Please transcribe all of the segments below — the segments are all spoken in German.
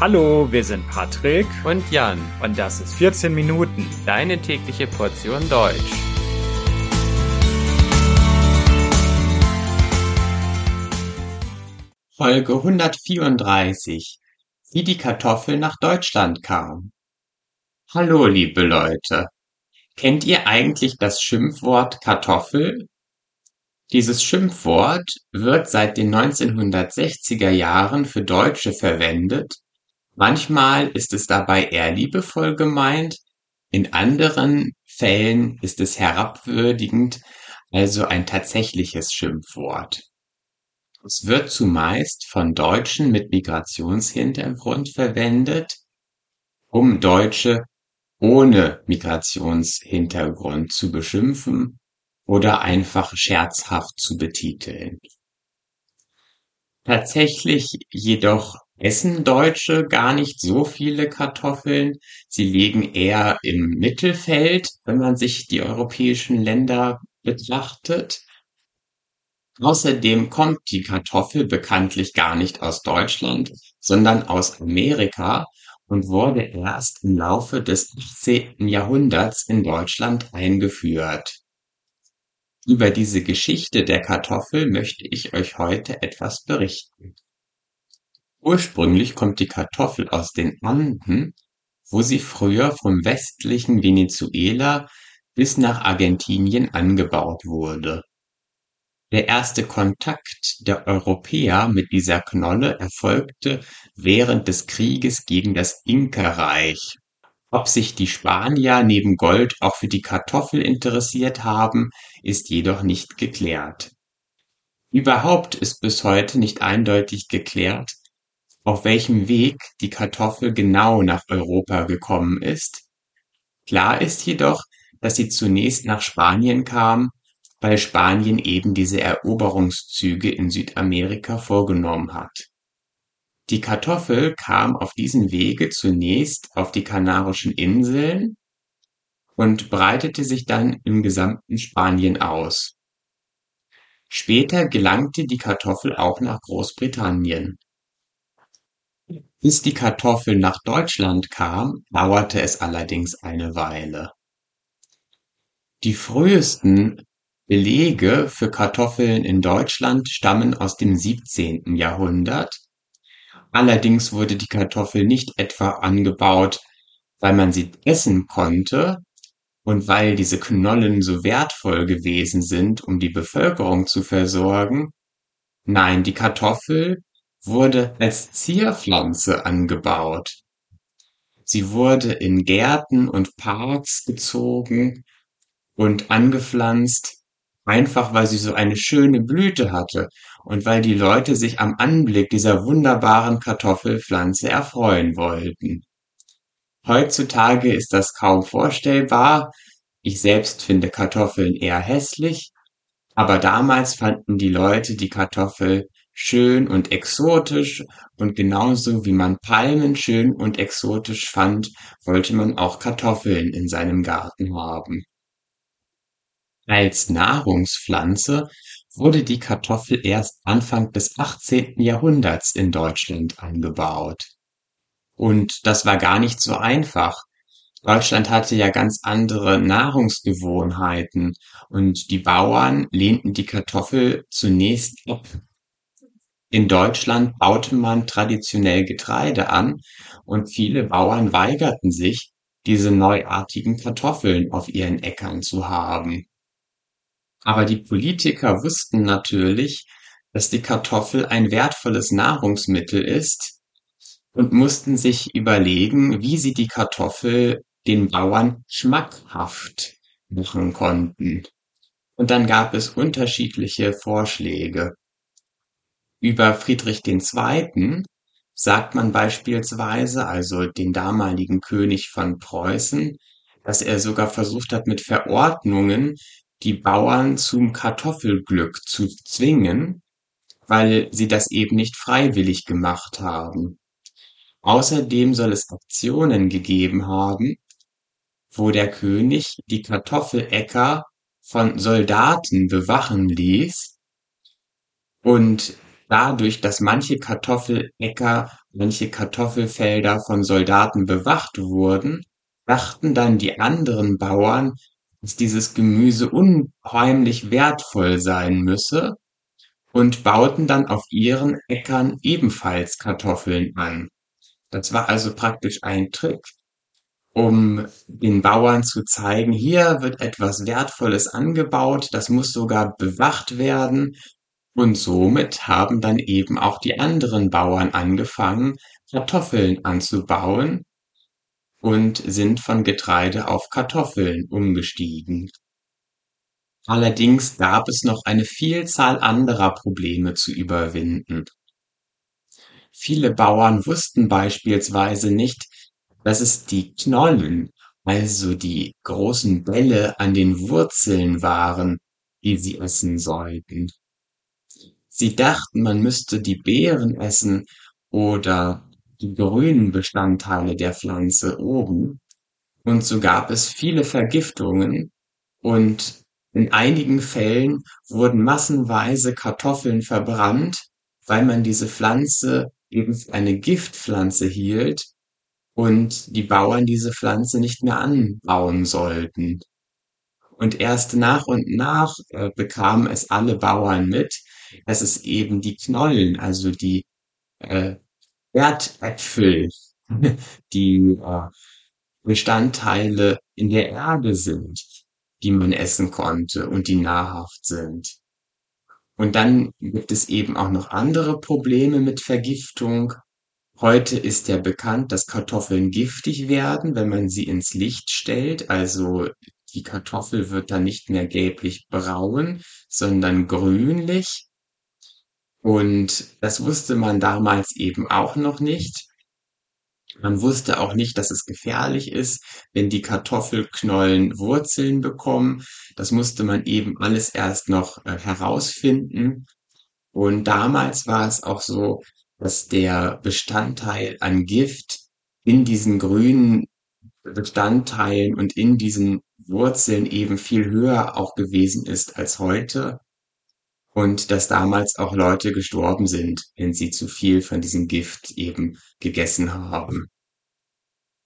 Hallo, wir sind Patrick und Jan und das ist 14 Minuten. Deine tägliche Portion Deutsch. Folge 134. Wie die Kartoffel nach Deutschland kam. Hallo, liebe Leute. Kennt ihr eigentlich das Schimpfwort Kartoffel? Dieses Schimpfwort wird seit den 1960er Jahren für Deutsche verwendet. Manchmal ist es dabei eher liebevoll gemeint, in anderen Fällen ist es herabwürdigend, also ein tatsächliches Schimpfwort. Es wird zumeist von Deutschen mit Migrationshintergrund verwendet, um Deutsche ohne Migrationshintergrund zu beschimpfen oder einfach scherzhaft zu betiteln. Tatsächlich jedoch essen Deutsche gar nicht so viele Kartoffeln. Sie liegen eher im Mittelfeld, wenn man sich die europäischen Länder betrachtet. Außerdem kommt die Kartoffel bekanntlich gar nicht aus Deutschland, sondern aus Amerika und wurde erst im Laufe des 18. Jahrhunderts in Deutschland eingeführt. Über diese Geschichte der Kartoffel möchte ich euch heute etwas berichten. Ursprünglich kommt die Kartoffel aus den Anden, wo sie früher vom westlichen Venezuela bis nach Argentinien angebaut wurde. Der erste Kontakt der Europäer mit dieser Knolle erfolgte während des Krieges gegen das Inka-Reich ob sich die Spanier neben Gold auch für die Kartoffel interessiert haben, ist jedoch nicht geklärt. Überhaupt ist bis heute nicht eindeutig geklärt, auf welchem Weg die Kartoffel genau nach Europa gekommen ist. Klar ist jedoch, dass sie zunächst nach Spanien kam, weil Spanien eben diese Eroberungszüge in Südamerika vorgenommen hat die Kartoffel kam auf diesem Wege zunächst auf die Kanarischen Inseln und breitete sich dann im gesamten Spanien aus. Später gelangte die Kartoffel auch nach Großbritannien. Bis die Kartoffel nach Deutschland kam, dauerte es allerdings eine Weile. Die frühesten Belege für Kartoffeln in Deutschland stammen aus dem 17. Jahrhundert Allerdings wurde die Kartoffel nicht etwa angebaut, weil man sie essen konnte und weil diese Knollen so wertvoll gewesen sind, um die Bevölkerung zu versorgen. Nein, die Kartoffel wurde als Zierpflanze angebaut. Sie wurde in Gärten und Parks gezogen und angepflanzt Einfach weil sie so eine schöne Blüte hatte und weil die Leute sich am Anblick dieser wunderbaren Kartoffelpflanze erfreuen wollten. Heutzutage ist das kaum vorstellbar. Ich selbst finde Kartoffeln eher hässlich, aber damals fanden die Leute die Kartoffel schön und exotisch und genauso wie man Palmen schön und exotisch fand, wollte man auch Kartoffeln in seinem Garten haben. Als Nahrungspflanze wurde die Kartoffel erst Anfang des 18. Jahrhunderts in Deutschland angebaut. Und das war gar nicht so einfach. Deutschland hatte ja ganz andere Nahrungsgewohnheiten und die Bauern lehnten die Kartoffel zunächst ab. In Deutschland baute man traditionell Getreide an und viele Bauern weigerten sich, diese neuartigen Kartoffeln auf ihren Äckern zu haben. Aber die Politiker wussten natürlich, dass die Kartoffel ein wertvolles Nahrungsmittel ist und mussten sich überlegen, wie sie die Kartoffel den Bauern schmackhaft machen konnten. Und dann gab es unterschiedliche Vorschläge. Über Friedrich II. sagt man beispielsweise, also den damaligen König von Preußen, dass er sogar versucht hat, mit Verordnungen die Bauern zum Kartoffelglück zu zwingen, weil sie das eben nicht freiwillig gemacht haben. Außerdem soll es Aktionen gegeben haben, wo der König die Kartoffeläcker von Soldaten bewachen ließ und dadurch, dass manche Kartoffeläcker, manche Kartoffelfelder von Soldaten bewacht wurden, dachten dann die anderen Bauern, dass dieses Gemüse unheimlich wertvoll sein müsse und bauten dann auf ihren Äckern ebenfalls Kartoffeln an. Das war also praktisch ein Trick, um den Bauern zu zeigen, hier wird etwas Wertvolles angebaut, das muss sogar bewacht werden. Und somit haben dann eben auch die anderen Bauern angefangen, Kartoffeln anzubauen und sind von Getreide auf Kartoffeln umgestiegen. Allerdings gab es noch eine Vielzahl anderer Probleme zu überwinden. Viele Bauern wussten beispielsweise nicht, dass es die Knollen, also die großen Bälle an den Wurzeln waren, die sie essen sollten. Sie dachten, man müsste die Beeren essen oder die grünen Bestandteile der Pflanze oben. Und so gab es viele Vergiftungen und in einigen Fällen wurden massenweise Kartoffeln verbrannt, weil man diese Pflanze eben eine Giftpflanze hielt und die Bauern diese Pflanze nicht mehr anbauen sollten. Und erst nach und nach äh, bekamen es alle Bauern mit, dass es eben die Knollen, also die äh, Erdäpfel, die äh, Bestandteile in der Erde sind, die man essen konnte und die nahrhaft sind. Und dann gibt es eben auch noch andere Probleme mit Vergiftung. Heute ist ja bekannt, dass Kartoffeln giftig werden, wenn man sie ins Licht stellt. Also die Kartoffel wird dann nicht mehr gelblich braun, sondern grünlich. Und das wusste man damals eben auch noch nicht. Man wusste auch nicht, dass es gefährlich ist, wenn die Kartoffelknollen Wurzeln bekommen. Das musste man eben alles erst noch äh, herausfinden. Und damals war es auch so, dass der Bestandteil an Gift in diesen grünen Bestandteilen und in diesen Wurzeln eben viel höher auch gewesen ist als heute. Und dass damals auch Leute gestorben sind, wenn sie zu viel von diesem Gift eben gegessen haben.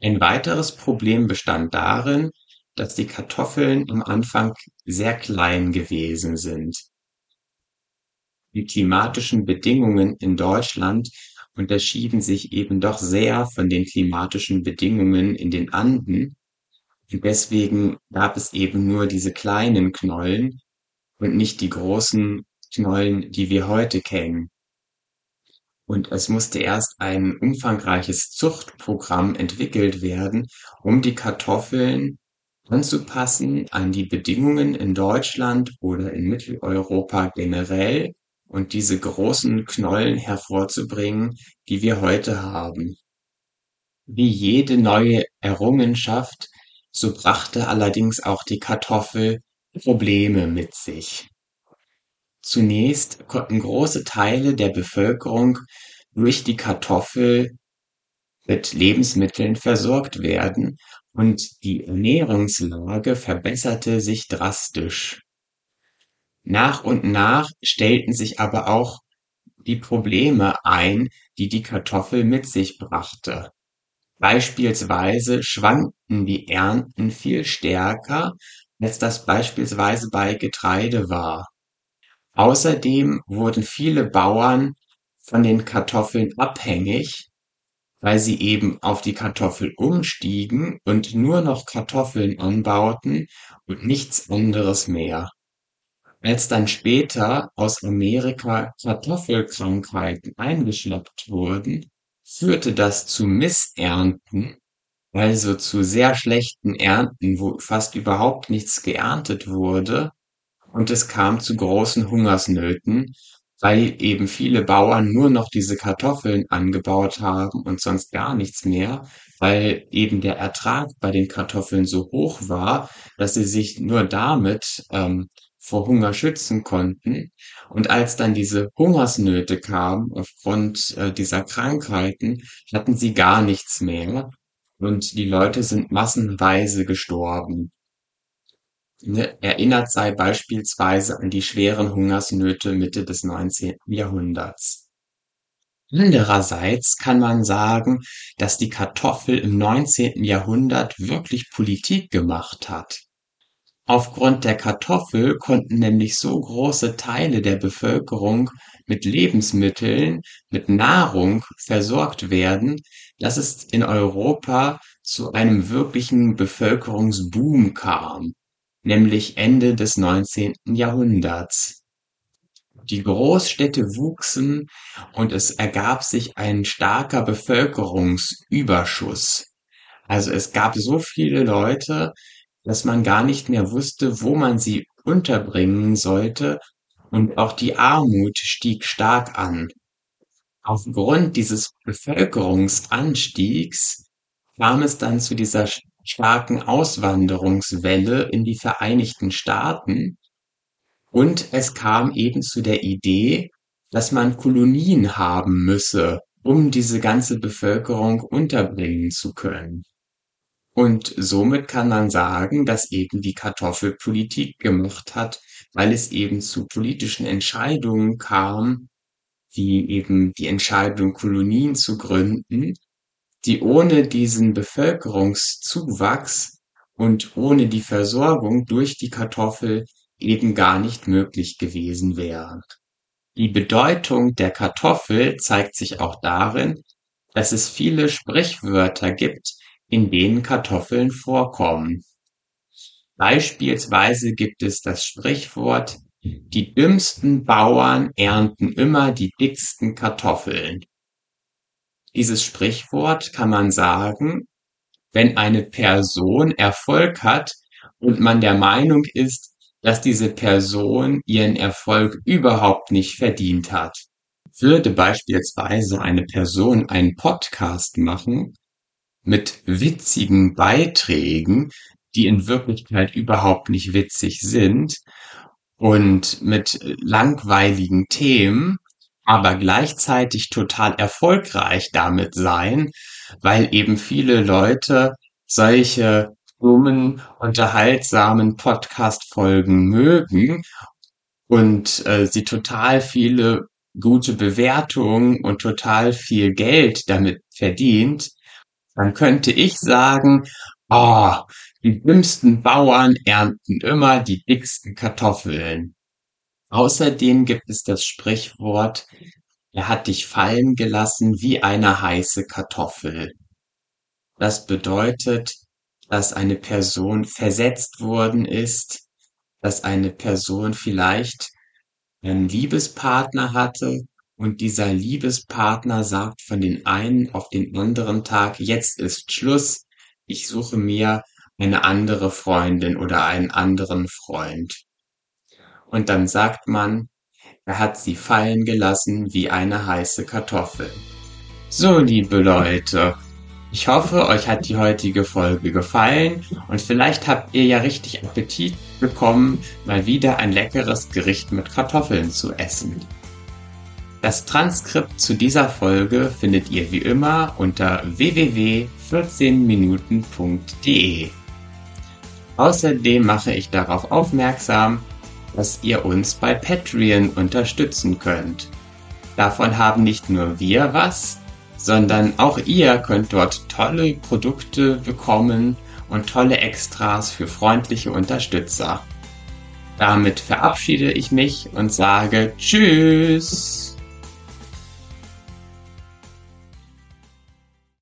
Ein weiteres Problem bestand darin, dass die Kartoffeln am Anfang sehr klein gewesen sind. Die klimatischen Bedingungen in Deutschland unterschieden sich eben doch sehr von den klimatischen Bedingungen in den Anden. Und deswegen gab es eben nur diese kleinen Knollen und nicht die großen Knollen, die wir heute kennen. Und es musste erst ein umfangreiches Zuchtprogramm entwickelt werden, um die Kartoffeln anzupassen an die Bedingungen in Deutschland oder in Mitteleuropa generell und diese großen Knollen hervorzubringen, die wir heute haben. Wie jede neue Errungenschaft, so brachte allerdings auch die Kartoffel Probleme mit sich. Zunächst konnten große Teile der Bevölkerung durch die Kartoffel mit Lebensmitteln versorgt werden und die Ernährungslage verbesserte sich drastisch. Nach und nach stellten sich aber auch die Probleme ein, die die Kartoffel mit sich brachte. Beispielsweise schwankten die Ernten viel stärker, als das beispielsweise bei Getreide war. Außerdem wurden viele Bauern von den Kartoffeln abhängig, weil sie eben auf die Kartoffel umstiegen und nur noch Kartoffeln anbauten und nichts anderes mehr. Als dann später aus Amerika Kartoffelkrankheiten eingeschleppt wurden, führte das zu Missernten, also zu sehr schlechten Ernten, wo fast überhaupt nichts geerntet wurde und es kam zu großen Hungersnöten, weil eben viele Bauern nur noch diese Kartoffeln angebaut haben und sonst gar nichts mehr, weil eben der Ertrag bei den Kartoffeln so hoch war, dass sie sich nur damit ähm, vor Hunger schützen konnten. Und als dann diese Hungersnöte kamen aufgrund äh, dieser Krankheiten, hatten sie gar nichts mehr und die Leute sind massenweise gestorben. Ne, erinnert sei beispielsweise an die schweren Hungersnöte Mitte des 19. Jahrhunderts. Andererseits kann man sagen, dass die Kartoffel im 19. Jahrhundert wirklich Politik gemacht hat. Aufgrund der Kartoffel konnten nämlich so große Teile der Bevölkerung mit Lebensmitteln, mit Nahrung versorgt werden, dass es in Europa zu einem wirklichen Bevölkerungsboom kam, nämlich Ende des 19. Jahrhunderts. Die Großstädte wuchsen und es ergab sich ein starker Bevölkerungsüberschuss. Also es gab so viele Leute, dass man gar nicht mehr wusste, wo man sie unterbringen sollte, und auch die Armut stieg stark an. Aufgrund dieses Bevölkerungsanstiegs kam es dann zu dieser starken Auswanderungswelle in die Vereinigten Staaten und es kam eben zu der Idee, dass man Kolonien haben müsse, um diese ganze Bevölkerung unterbringen zu können. Und somit kann man sagen, dass eben die Kartoffel Politik gemacht hat, weil es eben zu politischen Entscheidungen kam, wie eben die Entscheidung, Kolonien zu gründen, die ohne diesen Bevölkerungszuwachs und ohne die Versorgung durch die Kartoffel eben gar nicht möglich gewesen wären. Die Bedeutung der Kartoffel zeigt sich auch darin, dass es viele Sprichwörter gibt, in denen Kartoffeln vorkommen. Beispielsweise gibt es das Sprichwort Die dümmsten Bauern ernten immer die dicksten Kartoffeln. Dieses Sprichwort kann man sagen, wenn eine Person Erfolg hat und man der Meinung ist, dass diese Person ihren Erfolg überhaupt nicht verdient hat. Würde beispielsweise eine Person einen Podcast machen mit witzigen Beiträgen, die in Wirklichkeit überhaupt nicht witzig sind und mit langweiligen Themen, aber gleichzeitig total erfolgreich damit sein, weil eben viele Leute solche dummen, unterhaltsamen Podcast-Folgen mögen und äh, sie total viele gute Bewertungen und total viel Geld damit verdient, dann könnte ich sagen, oh, die dümmsten Bauern ernten immer die dicksten Kartoffeln. Außerdem gibt es das Sprichwort, er hat dich fallen gelassen wie eine heiße Kartoffel. Das bedeutet, dass eine Person versetzt worden ist, dass eine Person vielleicht einen Liebespartner hatte und dieser Liebespartner sagt von den einen auf den anderen Tag, jetzt ist Schluss, ich suche mir eine andere Freundin oder einen anderen Freund. Und dann sagt man, er hat sie fallen gelassen wie eine heiße Kartoffel. So, liebe Leute, ich hoffe, euch hat die heutige Folge gefallen und vielleicht habt ihr ja richtig Appetit bekommen, mal wieder ein leckeres Gericht mit Kartoffeln zu essen. Das Transkript zu dieser Folge findet ihr wie immer unter www.14minuten.de. Außerdem mache ich darauf aufmerksam, dass ihr uns bei Patreon unterstützen könnt. Davon haben nicht nur wir was, sondern auch ihr könnt dort tolle Produkte bekommen und tolle Extras für freundliche Unterstützer. Damit verabschiede ich mich und sage Tschüss.